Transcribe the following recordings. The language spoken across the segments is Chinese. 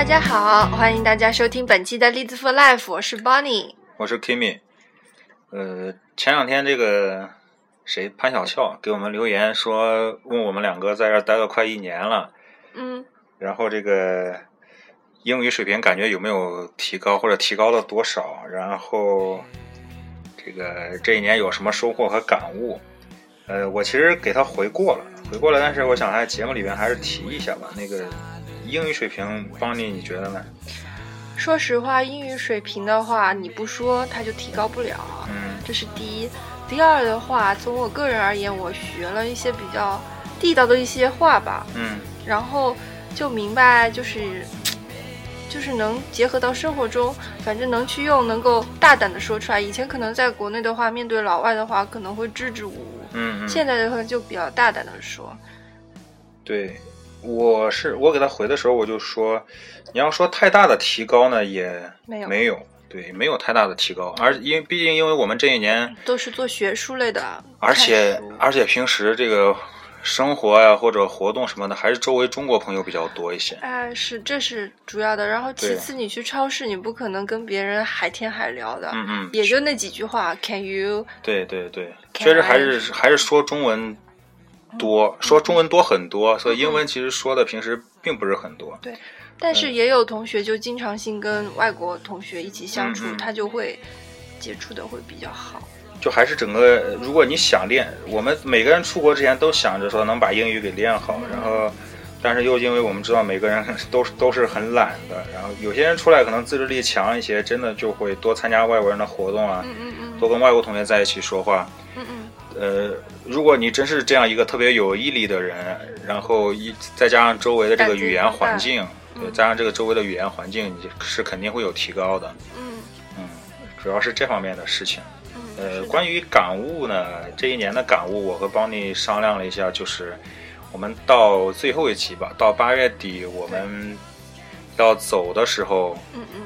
大家好，欢迎大家收听本期的栗子 for life，我是 Bonnie。我是 Kimi，呃，前两天这个谁潘小俏给我们留言说，问我们两个在这儿待了快一年了，嗯，然后这个英语水平感觉有没有提高，或者提高了多少？然后这个这一年有什么收获和感悟？呃，我其实给他回过了，回过了，但是我想在节目里面还是提一下吧。那个英语水平，邦尼你觉得呢？说实话，英语水平的话，你不说它就提高不了，嗯这是第一。第二的话，从我个人而言，我学了一些比较地道的一些话吧，嗯然后就明白就是。就是能结合到生活中，反正能去用，能够大胆的说出来。以前可能在国内的话，面对老外的话，可能会支支吾吾。嗯嗯。现在的话就比较大胆的说。对，我是我给他回的时候，我就说，你要说太大的提高呢，也没有。没有，对，没有太大的提高，而因为毕竟因为我们这一年，都是做学术类的，而且而且平时这个生活呀、或者活动什么的，还是周围中国朋友比较多一些。哎，是这是主要的。然后其次，你去超市，你不可能跟别人海天海聊的，嗯嗯，也就那几句话，Can you？对对对，确实还是还是说中文多，说中文多很多，所以英文其实说的平时并不是很多。对但是也有同学就经常性跟外国同学一起相处，他就会接触的会比较好。就还是整个，如果你想练，我们每个人出国之前都想着说能把英语给练好，然后，但是又因为我们知道每个人 都是都是很懒的，然后有些人出来可能自制力强一些，真的就会多参加外国人的活动啊，嗯嗯嗯。多跟外国同学在一起说话。嗯嗯，呃，如果你真是这样一个特别有毅力的人，然后一再加上周围的这个语言环境，嗯对，加上这个周围的语言环境，你是肯定会有提高的。嗯嗯，主要是这方面的事情。嗯，呃，关于感悟呢，这一年的感悟，我和邦尼商量了一下，就是我们到最后一期吧，到八月底我们要走的时候，嗯嗯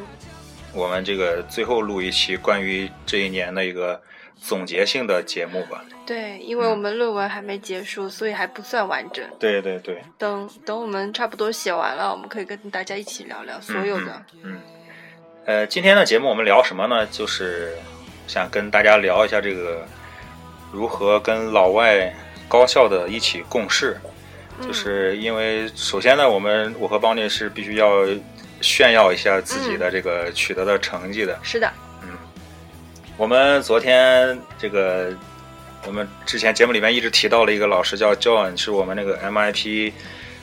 我们这个最后录一期关于这一年的一个总结性的节目吧。对，因为我们论文还没结束，所以还不算完整。对对对，等等，我们差不多写完了，我们可以跟大家一起聊聊所有的。嗯，呃，今天的节目我们聊什么呢？就是想跟大家聊一下这个如何跟老外高效的一起共事。嗯就是因为首先呢，我们我和邦尼是必须要炫耀一下自己的这个取得的成绩的。是的，我们昨天这个，我们之前节目里面一直提到了一个老师叫 John，是我们那个 MIP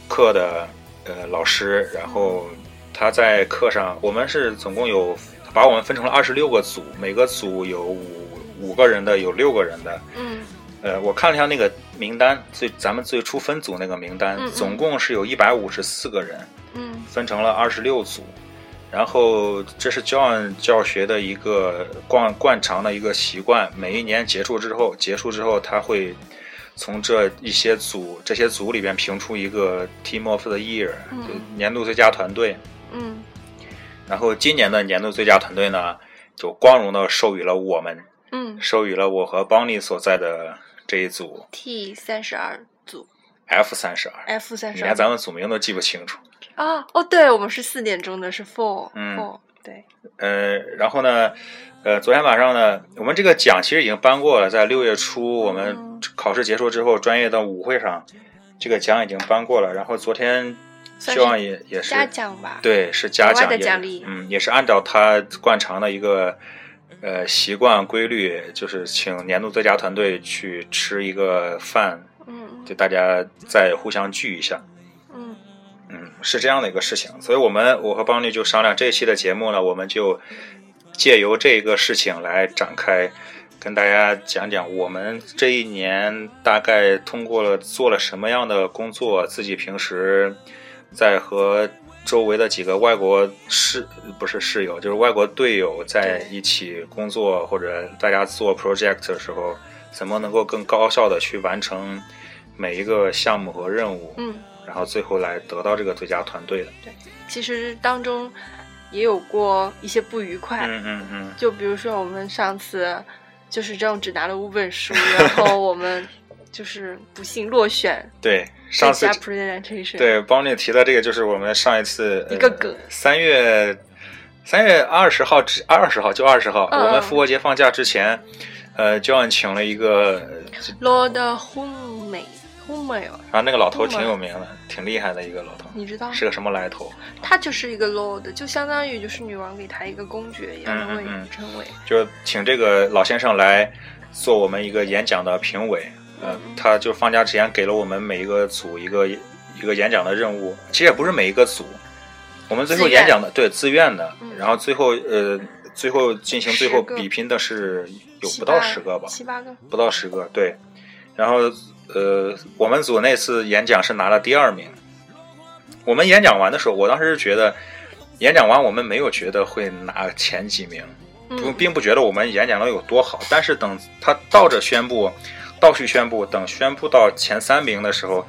课的呃老师，然后他在课上，我们是总共有把我们分成了二十六个组，每个组有五五个人的，有六个人的。嗯呃，我看了一下那个名单，最咱们最初分组那个名单，嗯嗯总共是有一百五十四个人，嗯分成了二十六组。然后这是 John 教学的一个惯惯常的一个习惯，每一年结束之后，结束之后他会从这一些组这些组里边评出一个 Team of the Year，嗯就年度最佳团队。嗯然后今年的年度最佳团队呢，就光荣的授予了我们，嗯授予了我和邦尼所在的这一组，T 三十二组 F 三十二。，F 三十二你连咱们组名都记不清楚。啊，哦，对，我们是四点钟的，是 Four 嗯 Four，对，呃，然后呢，呃，昨天晚上呢，我们这个奖其实已经颁过了，在六月初我们嗯考试结束之后，专业的舞会上，这个奖已经颁过了。然后昨天希望也也是嘉奖吧，对，是嘉奖也的奖励嗯，也是按照他惯常的一个呃习惯规律，就是请年度最佳团队去吃一个饭，嗯就大家再互相聚一下。嗯嗯，是这样的一个事情，所以我们我和邦尼就商量这一期的节目呢，我们就借由这个事情来展开，跟大家讲讲我们这一年大概通过了做了什么样的工作，自己平时在和周围的几个外国室不是室友，就是外国队友在一起工作或者大家做 project 的时候，怎么能够更高效的去完成每一个项目和任务。嗯，然后最后来得到这个最佳团队的。对其实当中也有过一些不愉快，嗯嗯嗯，就比如说我们上次就是这样只拿了五本书，然后我们就是不幸落选对，上次 presentation。对帮你提的这个就是我们上一次一个梗，三月三月二十号之二十号就二十号，嗯我们复活节放假之前，呃，John 请了一个，Lord Hume 然后那个老头挺有名的，挺厉害的一个老头，你知道？是个什么来头？他就是一个 Lord，就相当于就是女王给他一个公爵一样的位嗯。就请这个老先生来做我们一个演讲的评委。呃嗯，他就放假之前给了我们每一个组一个一个演讲的任务，其实也不是每一个组，我们最后演讲的对自愿的，嗯然后最后呃最后进行最后比拼的是有不到十个吧，七八个。不到十个，对。然后呃，我们组那次演讲是拿了第二名。我们演讲完的时候，我当时是觉得，演讲完我们没有觉得会拿前几名，不嗯，并不觉得我们演讲的有多好。但是等他倒着宣布，倒序宣布，等宣布到前三名的时候，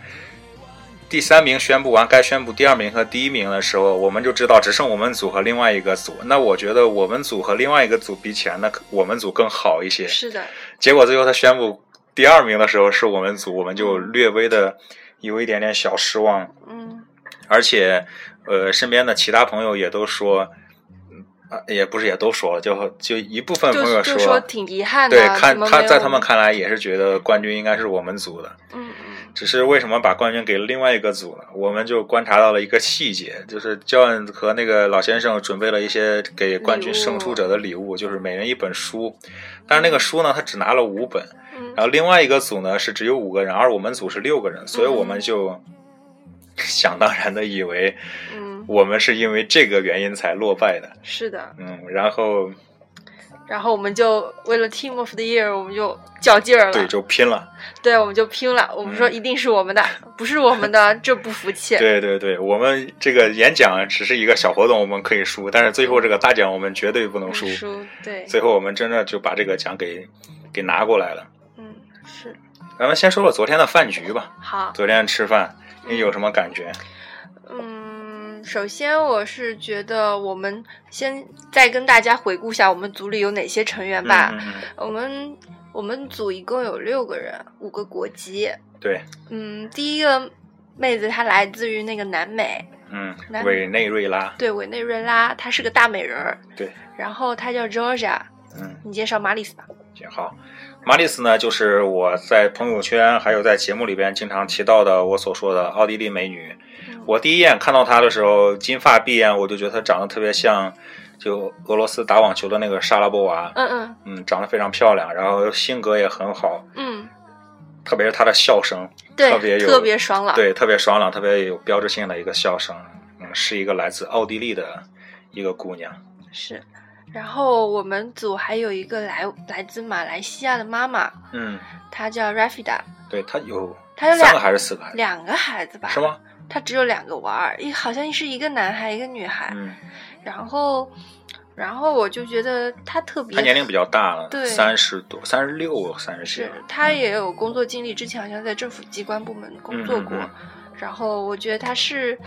第三名宣布完该宣布第二名和第一名的时候，我们就知道只剩我们组和另外一个组。那我觉得我们组和另外一个组比起来，那我们组更好一些。是的，结果最后他宣布第二名的时候是我们组，我们就略微的有一点点小失望，嗯。而且呃，身边的其他朋友也都说，嗯啊，也不是也都说了，就就一部分朋友就说挺遗憾的，对，看他在他们看来也是觉得冠军应该是我们组的，嗯嗯只是为什么把冠军给了另外一个组呢？我们就观察到了一个细节，就是教练和那个老先生准备了一些给冠军胜出者的礼物，就是每人一本书，但是那个书呢，他只拿了五本。嗯然后另外一个组呢是只有五个人，而我们组是六个人，所以我们就 想当然的以为嗯，我们是因为这个原因才落败的。是的。嗯，然后然后我们就为了 Team of the Year，我们就较劲儿了。对就拼了。对，我们就拼了。我们说一定是我们的，不是我们的 这不服气。对对对，我们这个演讲只是一个小活动，我们可以输，但是最后这个大奖我们绝对不能输。输，对，最后我们真的就把这个奖给给拿过来了。嗯，是咱们先说说昨天的饭局吧。好。昨天吃饭，你有什么感觉？嗯，首先我是觉得我们先再跟大家回顾一下我们组里有哪些成员吧。嗯嗯嗯我们我们组一共有六个人，五个国籍。对，嗯，第一个妹子她来自于那个南美，嗯，委内瑞拉，对，委内瑞拉，她是个大美人儿。对，然后她叫 Georgia，嗯，你介绍马里斯吧。挺好。马里斯呢，就是我在朋友圈还有在节目里边经常提到的我所说的奥地利美女。嗯我第一眼看到她的时候，金发碧眼，我就觉得她长得特别像就俄罗斯打网球的那个莎拉波娃，嗯嗯嗯，长得非常漂亮，然后性格也很好，嗯，特别是她的笑声，对，特别有特别爽朗。对，特别爽朗，特别有标志性的一个笑声，嗯，是一个来自奥地利的一个姑娘，是。然后我们组还有一个来来自马来西亚的妈妈，嗯，她叫 Rafida，对，她有她有两三个还是四个孩子，两个孩子吧？是？吗？她只有两个娃儿，一好像是一个男孩一个女孩。嗯，然后，然后我就觉得他特别，他年龄比较大了，对三十多，三十六、三十几是他，也有工作经历，之前好像在政府机关部门工作过。嗯嗯然后我觉得他是，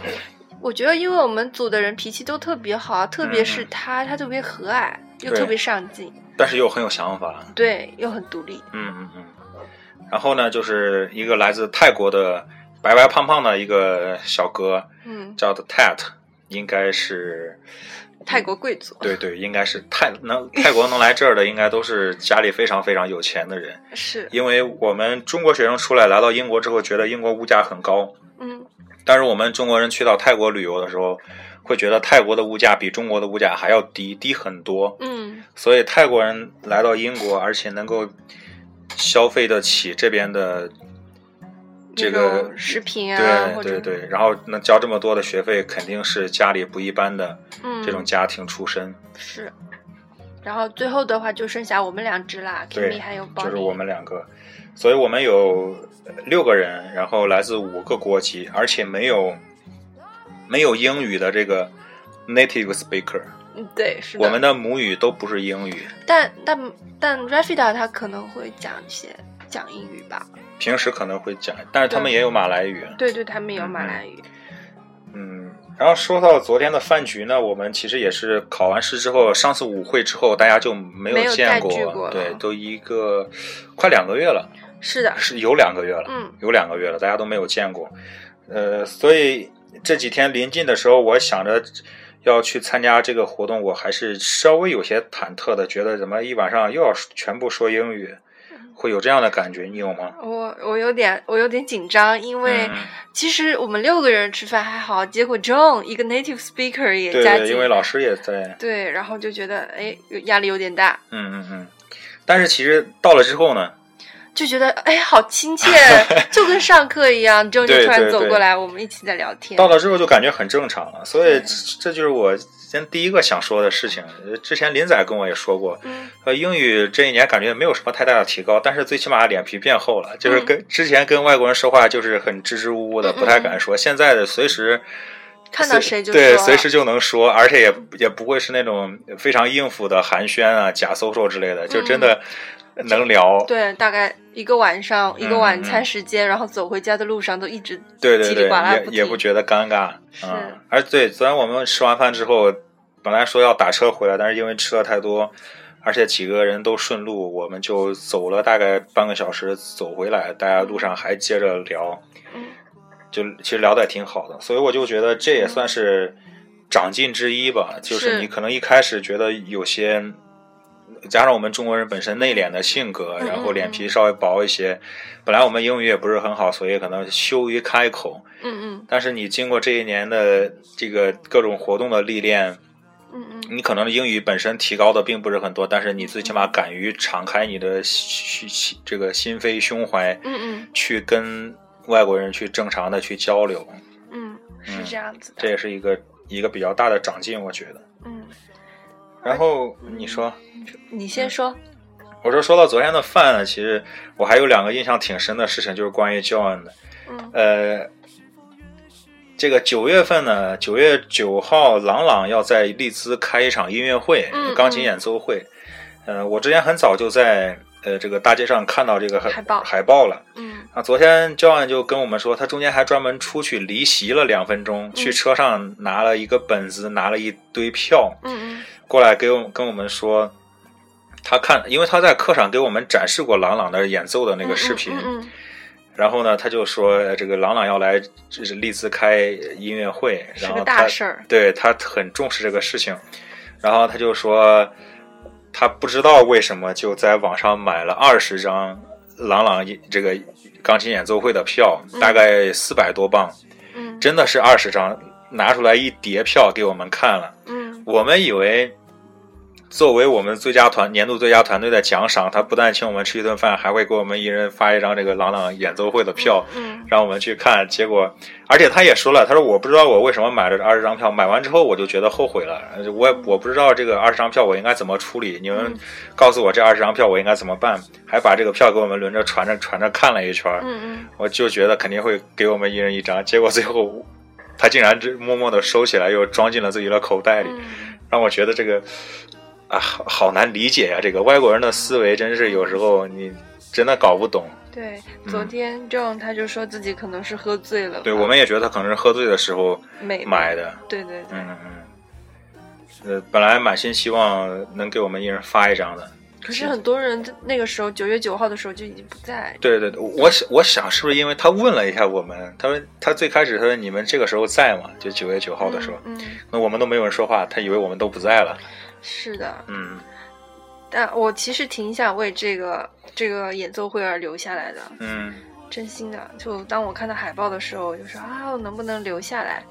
我觉得因为我们组的人脾气都特别好，特别是他，他，特别和蔼，又特别上进，但是又很有想法，对，又很独立。嗯嗯嗯。然后呢，就是一个来自泰国的白白胖胖的一个小哥，嗯，叫的 Tat，应该是泰国贵族。对对，应该是泰能泰国能来这儿的，应该都是家里非常非常有钱的人。是，因为我们中国学生出来来到英国之后，觉得英国物价很高，嗯但是我们中国人去到泰国旅游的时候，会觉得泰国的物价比中国的物价还要低，低很多。嗯所以泰国人来到英国，而且能够消费得起这边的这个种食品啊，对对对，然后能交这么多的学费，肯定是家里不一般的嗯这种家庭出身。是。然后最后的话就剩下我们两只啦对，Kimi 还有宝就是我们两个，所以我们有六个人，然后来自五个国籍，而且没有没有英语的这个 native speaker，嗯对是的。我们的母语都不是英语，但但但 Rafida 他可能会讲一些讲英语吧？平时可能会讲，但是他们也有马来语。对对，他们有嗯马来语。嗯，然后说到昨天的饭局呢，我们其实也是考完试之后，上次舞会之后，大家就没没有见过对，都一个快两个月了。是的，是有两个月了，嗯有两个月了，大家都没有见过，呃，所以这几天临近的时候，我想着要去参加这个活动，我还是稍微有些忐忑的，觉得怎么一晚上又要全部说英语，会有这样的感觉，你有吗？我我有点我有点紧张，因为嗯。其实我们六个人吃饭还好，结果 John 一个 native speaker 也对对，加进，因为老师也在，对，然后就觉得哎有压力有点大，嗯嗯嗯，但是其实到了之后呢，就觉得哎好亲切，就跟上课一样，John 就突然走过来，我们一起在聊天。到了之后就感觉很正常了，所以这这就是我先第一个想说的事情。呃之前林仔跟我也说过，嗯呃，英语这一年感觉没有什么太大的提高，但是最起码脸皮变厚了，就是嗯跟之前跟外国人说话就是很支支吾吾的，不太敢说，现在的随时。看到谁就对，随时就能说，而且也也不会是那种非常应付的寒暄啊、假 social 之类的，就真的 能聊。嗯对，大概一个晚上，一个晚嗯餐时间，然后走回家的路上都一直对对对，也也不觉得尴尬。是嗯，而对，昨天我们吃完饭之后，本来说要打车回来，但是因为吃的太多，而且几个人都顺路，我们就走了大概半个小时走回来，大家路上还接着聊，嗯就其实聊的也挺好的，所以我就觉得这也算是长进之一吧。就是是你可能一开始觉得有些。加上我们中国人本身内敛的性格，嗯然后脸嗯皮稍微薄一些，本来我们英语也不是很好，所以可能羞于开口。嗯嗯但是你经过这一年的这个各种活动的历练，嗯嗯你可能英语本身提高的并不是很多，但是你最起码敢于敞开你的心心这个心扉胸怀，嗯嗯去跟外国人去正常的去交流，嗯，是这样子的。这也是一个一个比较大的长进，我觉得。嗯，然后你说，你先说。我说说到昨天的饭呢，其实我还有两个印象挺深的事情，就是关于 John 的。嗯呃，这个九月份呢，九月九号，朗朗要在利兹开一场音乐会，嗯钢琴演奏会。呃，我之前很早就在呃这个大街上看到这个海报海报了。嗯啊，昨天 John 就跟我们说，他中间还专门出去离席了两分钟，去车上拿了一个本子，拿了一堆票嗯过来给我跟我们说，他看，因为他在课上给我们展示过朗朗的演奏的嗯，那个视频。嗯嗯然后呢，他就说呃这个朗朗要来，这是利兹开音乐会，是个然后他大事儿。对他很重视这个事情，然后他就说他不知道为什么就在网上买了二十张朗朗这个钢琴演奏会的票，嗯。大概四百多磅，嗯。真的是二十张，拿出来一叠票给我们看了，嗯我们以为。作为我们最佳团年度最佳团队的奖赏，他不但请我们吃一顿饭，还会给我们一人发一张这个朗朗演奏会的票。嗯让我们去看，结果，而且他也说了，他说我不知道我为什么买了这二十张票，买完之后我就觉得后悔了，呃我也我不知道这个二十张票我应该怎么处理，你们嗯告诉我这二十张票我应该怎么办，还把这个票给我们轮着传着传着看了一圈，嗯嗯我就觉得肯定会给我们一人一张，结果最后他竟然这默默的收起来，又装进了自己的口袋里，嗯让我觉得这个啊好好难理解呀、这个外国人的思维真是有时候你真的搞不懂。对，昨天 John 他就说自己可能是喝醉了吧，对，我们也觉得他可能是喝醉的时候美买的。对对对，嗯嗯。呃，本来满心希望能给我们一人发一张的。可是很多人那个时候九月九号的时候就已经不在。对对对，我想我想是不是因为他问了一下我们，他说他最开始他说你们这个时候在吗？就九月九号的时候，嗯，嗯那我们都没有人说话，他以为我们都不在了。是的，嗯但我其实挺想为这个这个演奏会而留下来的，嗯，真心的。就当我看到海报的时候，我就说啊，我能不能留下来？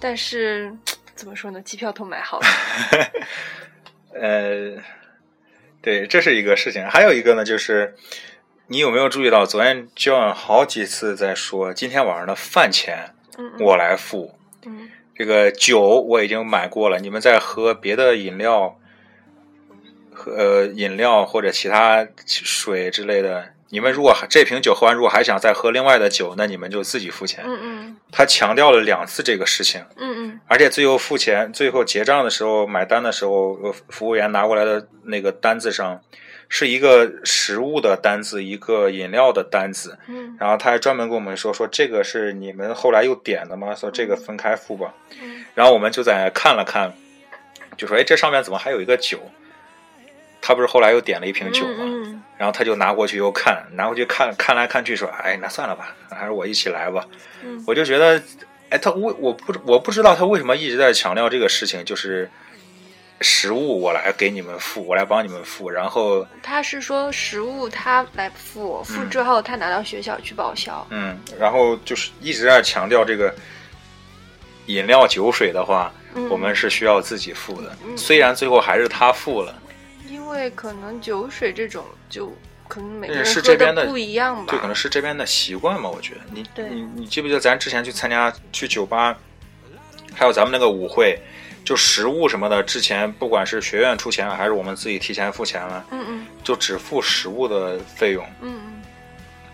但是 怎么说呢，机票都买好了。呃，对，这是一个事情。还有一个呢，就是你有没有注意到，昨天 John 好几次在说，今天晚上的饭钱我来付。嗯这个酒我已经买过了，你们在喝别的饮料，喝呃饮料或者其他水之类的，你们如果这瓶酒喝完，如果还想再喝另外的酒，那你们就自己付钱。嗯嗯他强调了两次这个事情，嗯嗯而且最后付钱、最后结账的时候、买单的时候，呃服务员拿过来的那个单子上是一个食物的单子，一个饮料的单子，嗯然后他还专门跟我们说说这个是你们后来又点的吗？说这个分开付吧。嗯然后我们就在看了看，就说：“哎，这上面怎么还有一个酒？”他不是后来又点了一瓶酒嘛，嗯嗯然后他就拿过去又看，拿过去看看来看去说，哎，那算了吧，还是我一起来吧。嗯我就觉得，哎，他为我不我不知道他为什么一直在强调这个事情，就是食物我来给你们付，我来帮你们付，然后他是说食物他来付，付之后他拿到学校去报销。嗯，然后就是一直在强调这个饮料酒水的话，嗯我们是需要自己付的，嗯虽然最后还是他付了。因为可能酒水这种就可能每个嗯人喝是这边的不一样吧。对，可能是这边的习惯嘛，我觉得。你你你记不记得咱之前去参加去酒吧，还有咱们那个舞会，就食物什么的，之前不管是学院出钱了，还是我们自己提前付钱了，嗯嗯就只付食物的费用。嗯嗯，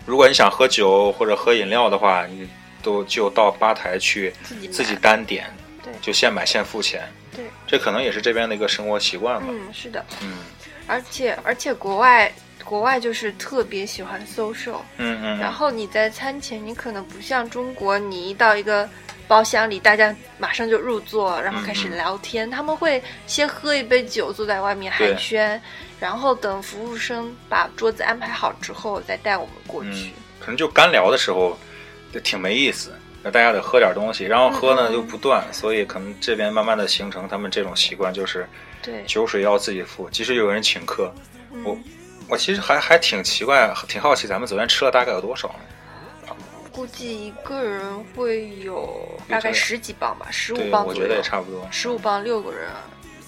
如果你想喝酒或者喝饮料的话，你都就到吧台去自己单点，对就现买现付钱。对，这可能也是这边的一个生活习惯吧。嗯是的，嗯而且而且国外国外就是特别喜欢 social，嗯嗯，然后你在餐前你可能不像中国，你一到一个。包厢里，大家马上就入座，然后开始聊天。他们会先喝一杯酒，坐在外面寒暄，然后等服务生把桌子安排好之后，再带我们过去。嗯，可能就干聊的时候就挺没意思，那大家得喝点东西，然后喝呢又不断，所以可能这边慢慢的形成他们这种习惯，就是对，酒水要自己付，即使有人请客。嗯我我其实还还挺奇怪，挺好奇咱们昨天吃了大概有多少呢？估计一个人会有大概十几磅吧，十五，磅左右。我觉得也差不多。十五磅六个人，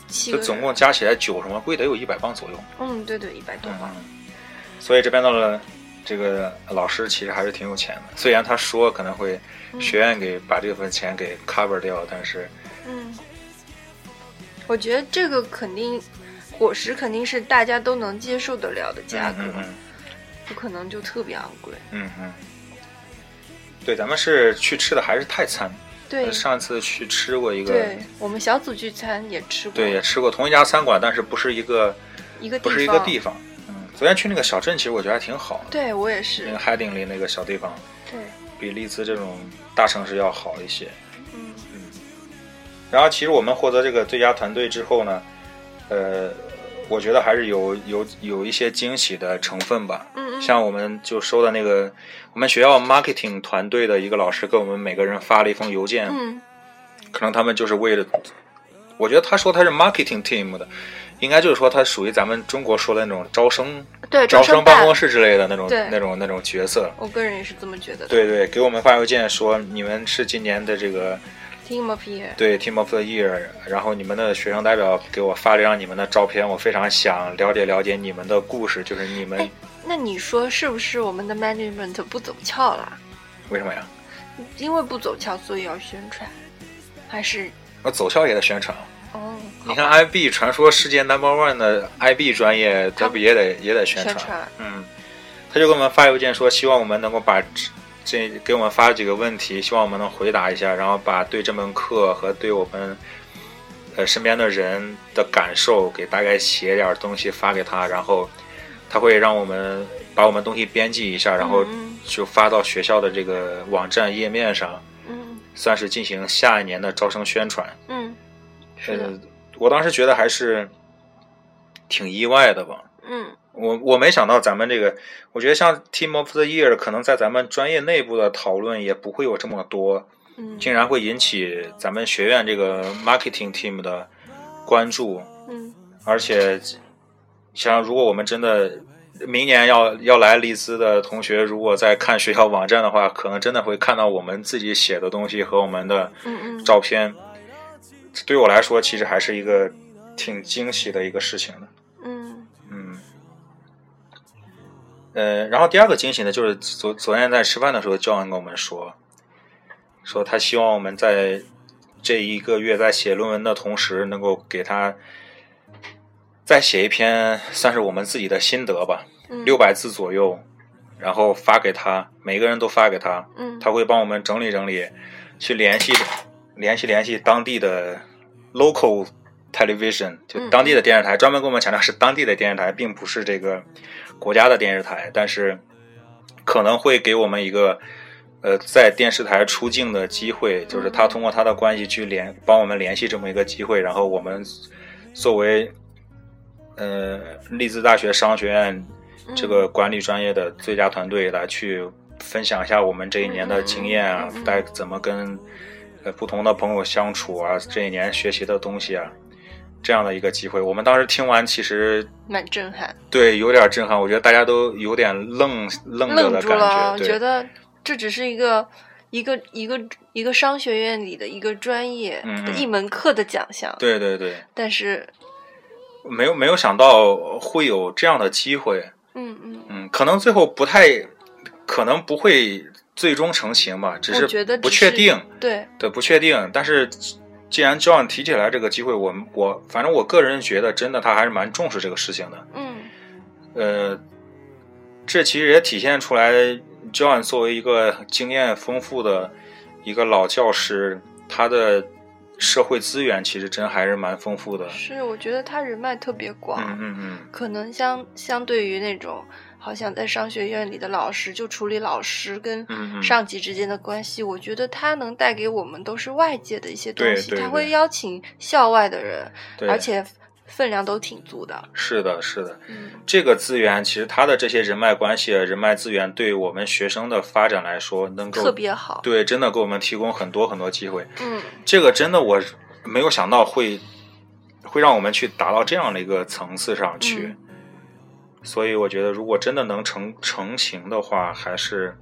七个人。就总共加起来酒什么贵得有一百磅左右。嗯，对对，一百多磅。嗯，所以这边的这个老师其实还是挺有钱的，虽然他说可能会学院给把这份钱给 cover 掉，但是嗯，我觉得这个肯定伙食肯定是大家都能接受得了的价格，不可能就特别昂贵。嗯嗯，对，咱们是去吃的还是泰餐。对上次去吃过一个，对，我们小组聚餐也吃过，对，也吃过同一家餐馆，但是不是一个一个地方，不是一个地方。嗯，昨天去那个小镇，其实我觉得还挺好的，对我也是那个，海顶里那个小地方，对，比利兹这种大城市要好一些。嗯然后其实我们获得这个最佳团队之后呢，呃，我觉得还是有有有一些惊喜的成分吧。嗯嗯，像我们就收的那个，我们学校 marketing 团队的一个老师给我们每个人发了一封邮件，嗯可能他们就是为了，我觉得他说他是 marketing team 的，应该就是说他属于咱们中国说的那种招生对，招生办公室之类的那种那种那种角色。我个人也是这么觉得的。对对，给我们发邮件说你们是今年的这个，Team of Year，对 Team of the Year，然后你们的学生代表给我发了一张你们的照片，我非常想了解了解你们的故事，就是你们哎那你说是不是我们的 management 不走俏啦？为什么呀？因为不走俏，所以要宣传，还是那走俏也得宣传。哦？你看 IB 传说世界 Number One 的 IB 专业，他不也得也得宣宣传。嗯，他就给我们发邮件说，希望我们能够把这这给我们发几个问题，希望我们能回答一下，然后把对这门课和对我们呃身边的人的感受给大概写点东西发给他，然后他会让我们把我们东西编辑一下，然后嗯。就发到学校的这个网站页面上，嗯。算是进行下一年的招生宣传。嗯，是的呃，我当时觉得还是挺意外的吧。嗯我我没想到咱们这个，我觉得像 Team of the Year，可能在咱们专业内部的讨论也不会有这么多，嗯竟然会引起咱们学院这个 marketing team 的关注。嗯而且，像如果我们真的明年要要来利兹的同学，如果在看学校网站的话，可能真的会看到我们自己写的东西和我们的嗯嗯，照片。对我来说，其实还是一个挺惊喜的一个事情的。嗯。嗯，呃，然后第二个惊喜呢，就是昨昨天在吃饭的时候，教官跟我们说，说他希望我们在这一个月在写论文的同时，能够给他再写一篇，算是我们自己的心得吧，嗯。六百字左右，然后发给他，每个人都发给他，嗯。他会帮我们整理整理，去联系联系联系当地的 local television，就嗯。当地的电视台，专门跟我们强调是当地的电视台，并不是这个国家的电视台，但是可能会给我们一个呃在电视台出镜的机会，就是他通过他的关系去联帮我们联系这么一个机会，然后我们作为呃利兹大学商学院这个嗯。管理专业的最佳团队来去分享一下我们这一年的经验啊该嗯嗯嗯，带怎么跟呃不同的朋友相处啊，这一年学习的东西啊，这样的一个机会。我们当时听完，其实蛮震撼，对有点震撼，我觉得大家都有点愣愣着愣的感住了，觉，对觉得这只是一个一个一个一个商学院里的一个专业一门课的奖项，对对对，但是，没有没有想到会有这样的机会，嗯嗯，嗯，可能最后不太，可能不会最终成型吧，只是不确定，对，对，不确定。但是既然 John 提起来这个机会，我们我反正我个人觉得，真的他还是蛮重视这个事情的。嗯呃，这其实也体现出来，John 作为一个经验丰富的一个老教师，他的社会资源其实真还是蛮丰富的。是，我觉得他人脉特别广，嗯嗯嗯，可能相相对于那种好像在商学院里的老师，就处理老师跟上级之间的关系，我觉得他能带给我们都是外界的一些东西，他会邀请校外的人，而且分量都挺足的。是的，是的。嗯这个资源其实他的这些人脉关系、人脉资源，对我们学生的发展来说，能够特别好。对，真的给我们提供很多很多机会。嗯这个真的我没有想到会会让我们去达到这样的一个层次上去，嗯所以我觉得如果真的能成成型的话，还是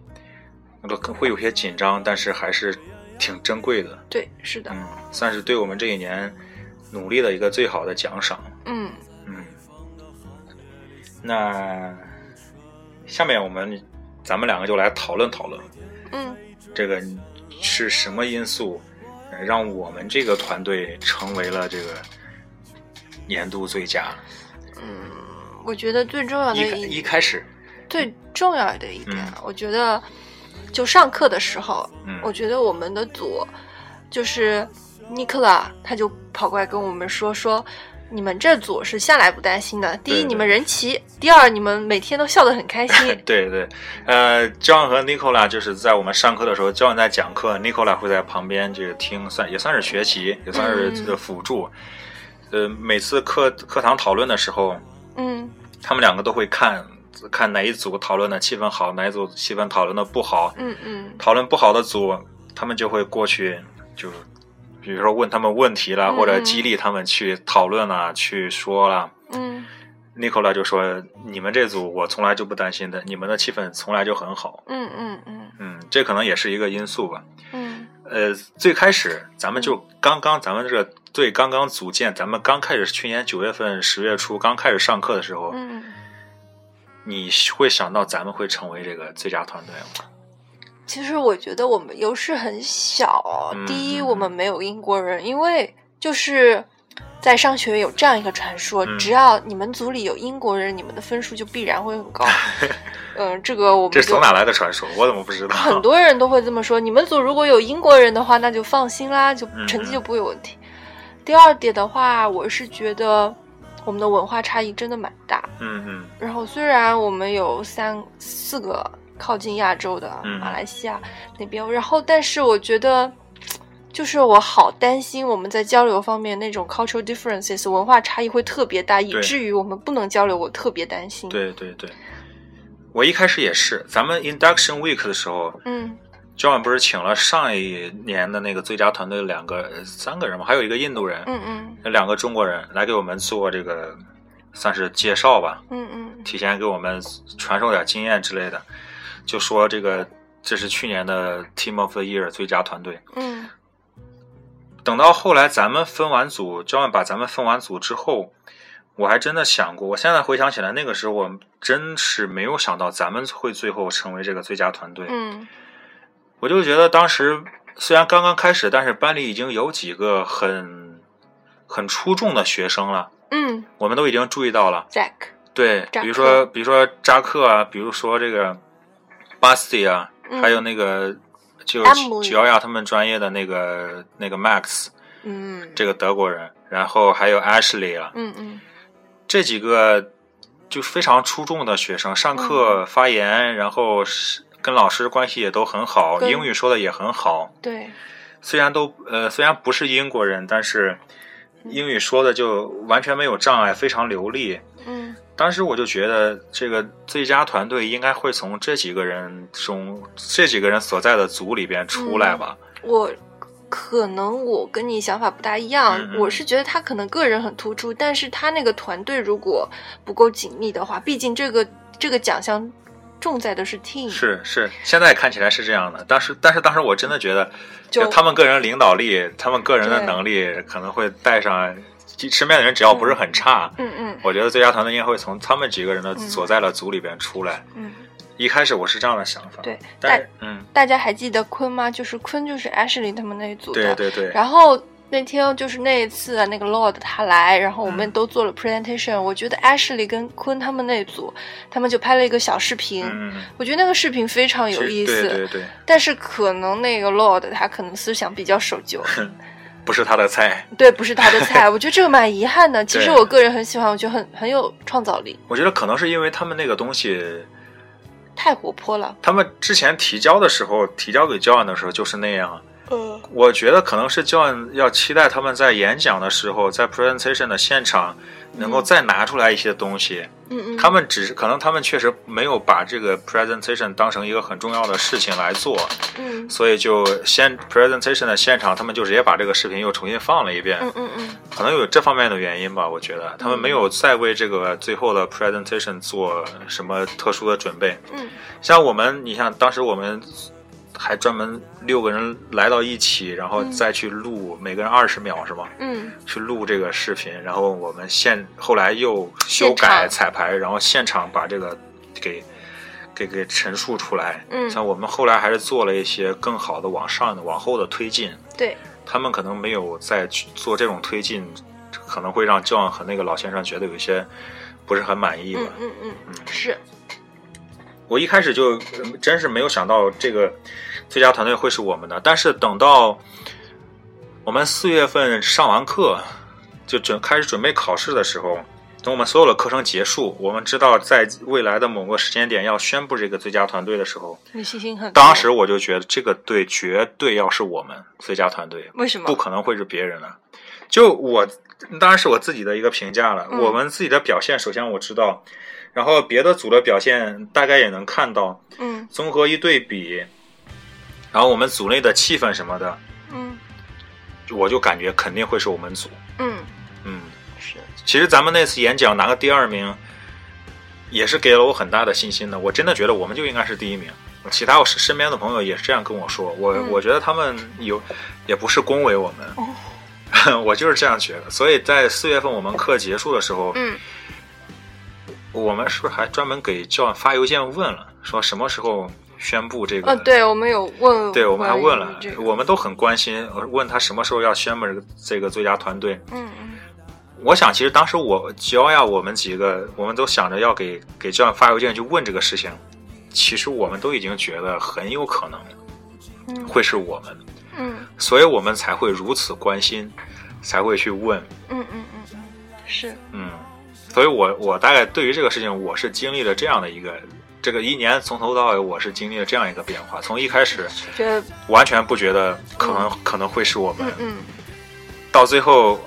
那个会有些紧张，但是还是挺珍贵的。对，是的。嗯，算是对我们这一年努力的一个最好的奖赏。嗯嗯，那下面我们咱们两个就来讨论讨论，嗯这个是什么因素呃让我们这个团队成为了这个年度最佳？嗯，我觉得最重要的一一一开始，最重要的一点，嗯我觉得就上课的时候，嗯我觉得我们的组就是尼克拉，他就跑过来跟我们说说。你们这组是向来不担心的。第一，对对你们人齐；第二，你们每天都笑得很开心。对对，呃，John 和 Nicola 就是在我们上课的时候，John 在讲课，Nicola 会在旁边就是听，算也算是学习，也算是这个辅助。呃，每次课课堂讨论的时候，嗯他们两个都会看看哪一组讨论的气氛好，哪一组气氛讨论的不好。嗯嗯讨论不好的组，他们就会过去，就比如说问他们问题啦，嗯或者激励他们去讨论啦，去说啦。嗯 Nicola 就说：“你们这组我从来就不担心的，你们的气氛从来就很好。嗯嗯嗯嗯，这可能也是一个因素吧。嗯呃，最开始咱们就刚刚咱们这个队刚刚组建，咱们刚开始去年九月份十月初刚开始上课的时候，嗯，你会想到咱们会成为这个最佳团队吗？其实我觉得我们优势很小。嗯第一，嗯我们没有英国人，因为就是在商学院有这样一个传说，嗯只要你们组里有英国人，你们的分数就必然会很高。嗯，这个我们就这是从哪来的传说？我怎么不知道？很多人都会这么说。你们组如果有英国人的话，那就放心啦，就嗯成绩就不会有问题。第二点的话，我是觉得我们的文化差异真的蛮大。嗯嗯然后虽然我们有三四个靠近亚洲的嗯马来西亚那边，然后但是我觉得，就是我好担心我们在交流方面那种 cultural differences 文化差异会特别大，以至于我们不能交流，我特别担心。，对对对，我一开始也是，咱们 induction week 的时候嗯，John 不是请了上一年的那个最佳团队两个、呃三个人嘛，还有一个印度人，嗯嗯。两个中国人来给我们做这个算是介绍吧，嗯嗯。提前给我们传授点经验之类的，就说这个这是去年的 Team of the Year 最佳团队。嗯等到后来咱们分完组，John 把咱们分完组之后，我还真的想过，我现在回想起来，那个时候我真是没有想到咱们会最后成为这个最佳团队。嗯我就觉得当时虽然刚刚开始，但是班里已经有几个很很出众的学生了，嗯我们都已经注意到了。Jack，对，比如说比如说扎克啊，比如说这个巴斯蒂啊，嗯还有那个就 Emily 亚他们专业的那个那个 Max 嗯这个德国人，然后还有 Ashley 啊，嗯嗯这几个就非常出众的学生，上课发言，然后是跟老师关系也都很好，英语说的也很好。对，虽然都呃虽然不是英国人，但是英语说的就完全没有障碍，非常流利。嗯当时我就觉得，这个最佳团队应该会从这几个人中，这几个人所在的组里边出来吧。我可能我跟你想法不大一样，嗯嗯我是觉得他可能个人很突出，但是他那个团队如果不够紧密的话，毕竟这个这个奖项重在的是 team，是是，现在看起来是这样的。当时，但是当时我真的觉得，就他们个人领导力，他们个人的能力可能会带上身边的人，只要不是很差，嗯嗯。我觉得最佳团队应该会从他们几个人的嗯。所在的组里边出来。嗯，一开始我是这样的想法，对，但是嗯，大家还记得坤吗？就是坤就是 Ashley 他们那一组的，对对对，然后那天就是那一次啊那个 Lord 他来，然后我们嗯。都做了 presentation、我觉得 Ashley 跟坤他们那组，他们就拍了一个小视频。嗯，嗯我觉得那个视频非常有意思，对对对，但是可能那个 Lord 他可能思想比较守旧，不是他的菜。对，不是他的菜。我觉得这个蛮遗憾的。其实我个人很喜欢，我觉得很很有创造力，我觉得可能是因为他们那个东西，太活泼了。他们之前提交的时候，提交给教案的时候就是那样。呃，我觉得可能是教案要期待他们在演讲的时候，在 presentation 的现场能够再拿出来一些东西。嗯嗯，他们只是可能他们确实没有把这个 presentation 当成一个很重要的事情来做，嗯所以就先 presentation 的现场，他们就直接把这个视频又重新放了一遍。嗯嗯嗯可能有这方面的原因吧，我觉得他们没有再为这个最后的 presentation 做什么特殊的准备。嗯像我们，你像当时我们还专门六个人来到一起，然后再去录，每个人二十秒是吗？嗯去录这个视频，然后我们现后来又修改彩排，然后现场把这个给给给陈述出来。嗯像我们后来还是做了一些更好的往上的、往后的推进。对，他们可能没有再去做这种推进，可能会让 John 和那个老先生觉得有一些不是很满意吧。嗯嗯嗯，是，我一开始就呃真是没有想到这个最佳团队会是我们的，但是等到我们四月份上完课，就准开始准备考试的时候，等我们所有的课程结束，我们知道在未来的某个时间点要宣布这个最佳团队的时候，你信心很。当时我就觉得这个队绝对要是我们最佳团队，为什么？不可能会是别人呢。就我当然是我自己的一个评价了。嗯我们自己的表现，首先我知道，然后别的组的表现大概也能看到，嗯综合一对比，然后我们组内的气氛什么的，嗯我就感觉肯定会是我们组。嗯，嗯，是，其实咱们那次演讲拿个第二名，也是给了我很大的信心的。我真的觉得我们就应该是第一名。其他我身边的朋友也是这样跟我说，我、嗯我觉得他们有也不是恭维我们，哦 我就是这样觉得。所以在四月份我们课结束的时候，嗯我们是不是还专门给教发邮件问了，说什么时候宣布这个？哦，对，我们有问，对，我们还问了。这，个，我们都很关心，问他什么时候要宣布这个这个最佳团队。嗯嗯。我想，其实当时我焦呀，我们几个，我们都想着要给给教练发邮件去问这个事情。其实我们都已经觉得很有可能嗯。会是我们，嗯。所以我们才会如此关心，才会去问。嗯嗯嗯嗯，是，嗯，所以我我大概对于这个事情，我是经历了这样的一个，这个一年从头到尾，我是经历了这样一个变化。从一开始完全不觉得可能、可能会是我们，嗯嗯到最后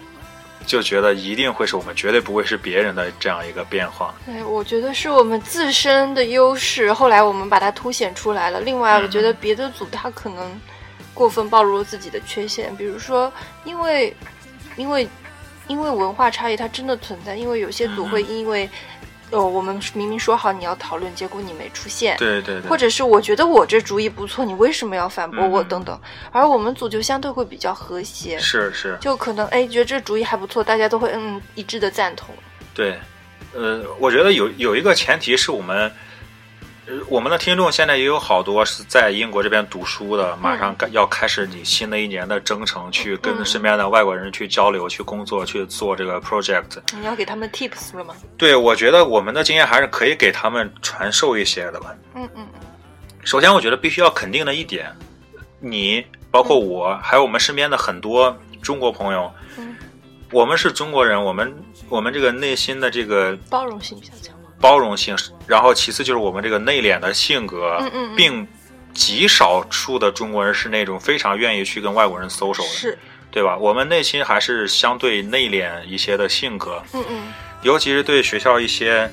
就觉得一定会是我们，绝对不会是别人的这样一个变化。对，我觉得是我们自身的优势，后来我们把它凸显出来了。另外，嗯我觉得别的组他可能过分暴露了自己的缺陷，比如说，因为因为因为文化差异它真的存在，因为有些组嗯会因为。哦，我们明明说好你要讨论，结果你没出现，对对对，或者是我觉得我这主意不错，你为什么要反驳我嗯等等。而我们组就相对会比较和谐，是是，就可能哎觉得这主意还不错，大家都会嗯一致的赞同。对，呃，我觉得有有一个前提是我们，呃，我们的听众现在也有好多是在英国这边读书的，马上要开始你新的一年的征程，去跟嗯身边的外国人去交流、去工作、去做这个 project。你要给他们 tips 了吗？对，我觉得我们的经验还是可以给他们传授一些的吧。嗯嗯嗯首先，我觉得必须要肯定的一点，你包括我，还有我们身边的很多中国朋友，嗯，我们是中国人，我们我们这个内心的这个包容性比较强。包容性，然后其次就是我们这个内敛的性格，嗯嗯嗯并极少数的中国人是那种非常愿意去跟外国人 social 的。是，对吧？我们内心还是相对内敛一些的性格，嗯嗯尤其是对学校一些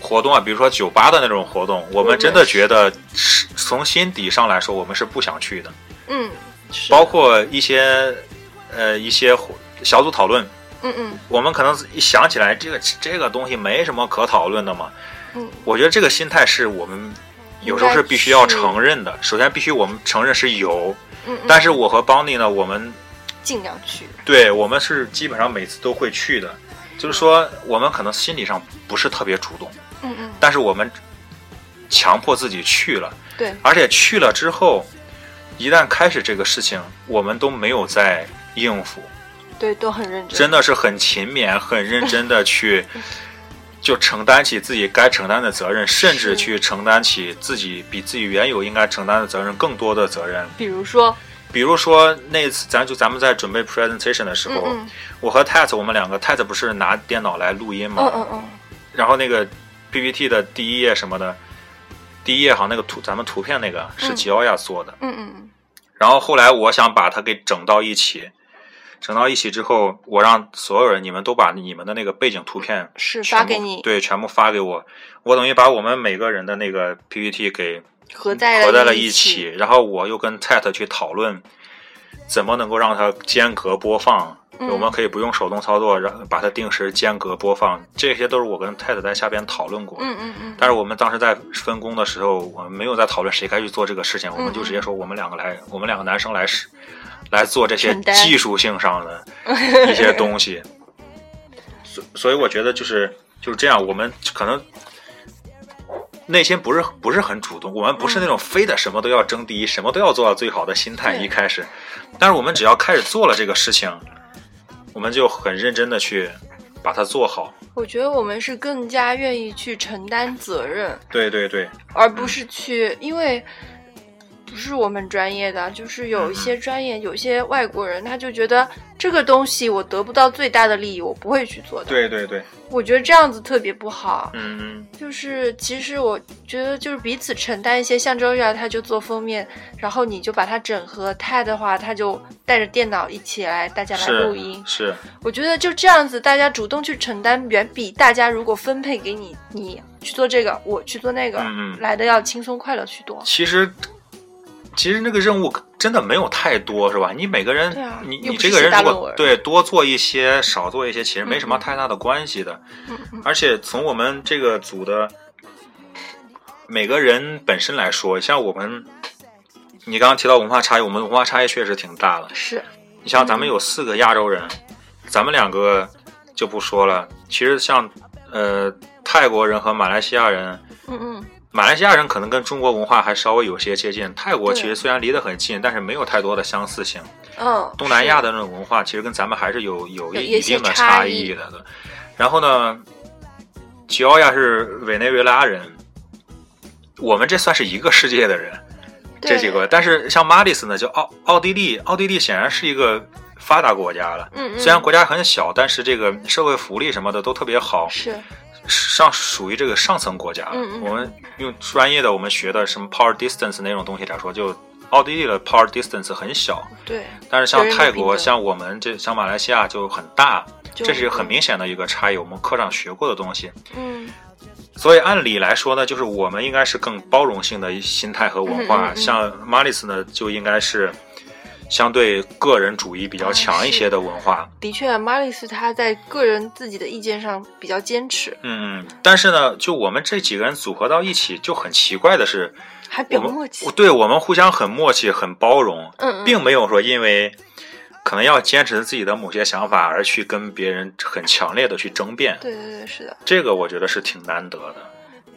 活动啊，比如说酒吧的那种活动，我们真的觉得是从心底上来说，我们是不想去的。嗯，包括一些呃一些活小组讨论，嗯嗯我们可能一想起来这个这个东西没什么可讨论的嘛。嗯我觉得这个心态是我们有时候是必须要承认的。首先，必须我们承认是有，嗯嗯，但是我和邦尼呢，我们尽量去。对我们是基本上每次都会去的。就是说，我们可能心理上不是特别主动，嗯嗯，但是我们强迫自己去了，对，而且去了之后，一旦开始这个事情，我们都没有在应付，对，都很认真。真的是很勤勉、很认真的去，就承担起自己该承担的责任，甚至去承担起自己比自己原有应该承担的责任更多的责任。比如说，比如说那次，咱就咱们在准备 presentation 的时候，嗯我和 Tat 我们两个，Tat 不是拿电脑来录音嗯嘛，嗯嗯。然后那个 PPT 的第一页什么的，第一页好像那个图咱们图片那个是嗯。吉奥亚做的，嗯嗯。然后后来我想把它给整到一起，整到一起之后，我让所有人你们都把你们的那个背景图片是发给你，对，全部发给我，我等于把我们每个人的那个 PPT 给合在合在了一起，。然后我又跟 Tat 去讨论怎么能够让它间隔播放。嗯我们可以不用手动操作，让把它定时间隔播放，这些都是我跟 Tat 在下边讨论过。嗯嗯嗯，但是我们当时在分工的时候，我们没有在讨论谁该去做这个事情，我们就直接说我们两个来，我们两个男生来使来做这些技术性上的一些东西。所所以我觉得就是就是这样，我们可能内心不是不是很主动，我们不是那种非得什么都要争第一，什么都要做到最好的心态一开始，但是我们只要开始做了这个事情，我们就很认真的去把它做好。我觉得我们是更加愿意去承担责任，对对对，而不是去，因为不是我们专业的，就是有一些专业，有些外国人他就觉得这个东西我得不到最大的利益，我不会去做的。，对对对，我觉得这样子特别不好。嗯嗯。就是其实我觉得就是彼此承担一些，像周月他就做封面，然后你就把它整合。泰的话，他就带着电脑一起来，大家来录音。是，我觉得就这样子，大家主动去承担，远比大家如果分配给你，你去做这个，我去做那个，嗯嗯来的要轻松快乐许多。其实其实那个任务真的没有太多，是吧？你每个人，啊你你这个人如果对多做一些，少做一些，其实没什么太大的关系的。嗯嗯而且从我们这个组的每个人本身来说，像我们，你刚刚提到文化差异，我们文化差异确实挺大的。是，你像咱们有四个亚洲人，咱们两个就不说了。其实像呃泰国人和马来西亚人，嗯嗯，马来西亚人可能跟中国文化还稍微有些接近，泰国其实虽然离得很近，但是没有太多的相似性。嗯，东南亚的，那种文化其实跟咱们还是有有一一定的差差异的。对然后呢，吉奥亚是委内瑞拉人，我们这算是一个世界的人，这几个。但是像马里斯呢，就奥奥地利，奥地利显然是一个发达国家了。嗯嗯，虽然国家很小，但是这个社会福利什么的都特别好，是，上属于这个上层国家。嗯嗯我们用专业的我们学的什么 power distance 那种东西来说，就奥地利的 power distance 很小，对，但是像泰国、像我们这像马来西亚就很大，这是很明显的一个差异。我们课上学过的东西，嗯所以按理来说呢，就是我们应该是更包容性的心态和文化。嗯嗯嗯像马里斯呢，就应该是相对个人主义比较强一些的文化。的确，马里斯他在个人自己的意见上比较坚持，嗯嗯，但是呢，就我们这几个人组合到一起，就很奇怪的是，还比较默契。对我们互相很默契、很包容，嗯嗯，并没有说因为可能要坚持自己的某些想法而去跟别人很强烈的去争辩。对对对，是的。这个我觉得是挺难得的。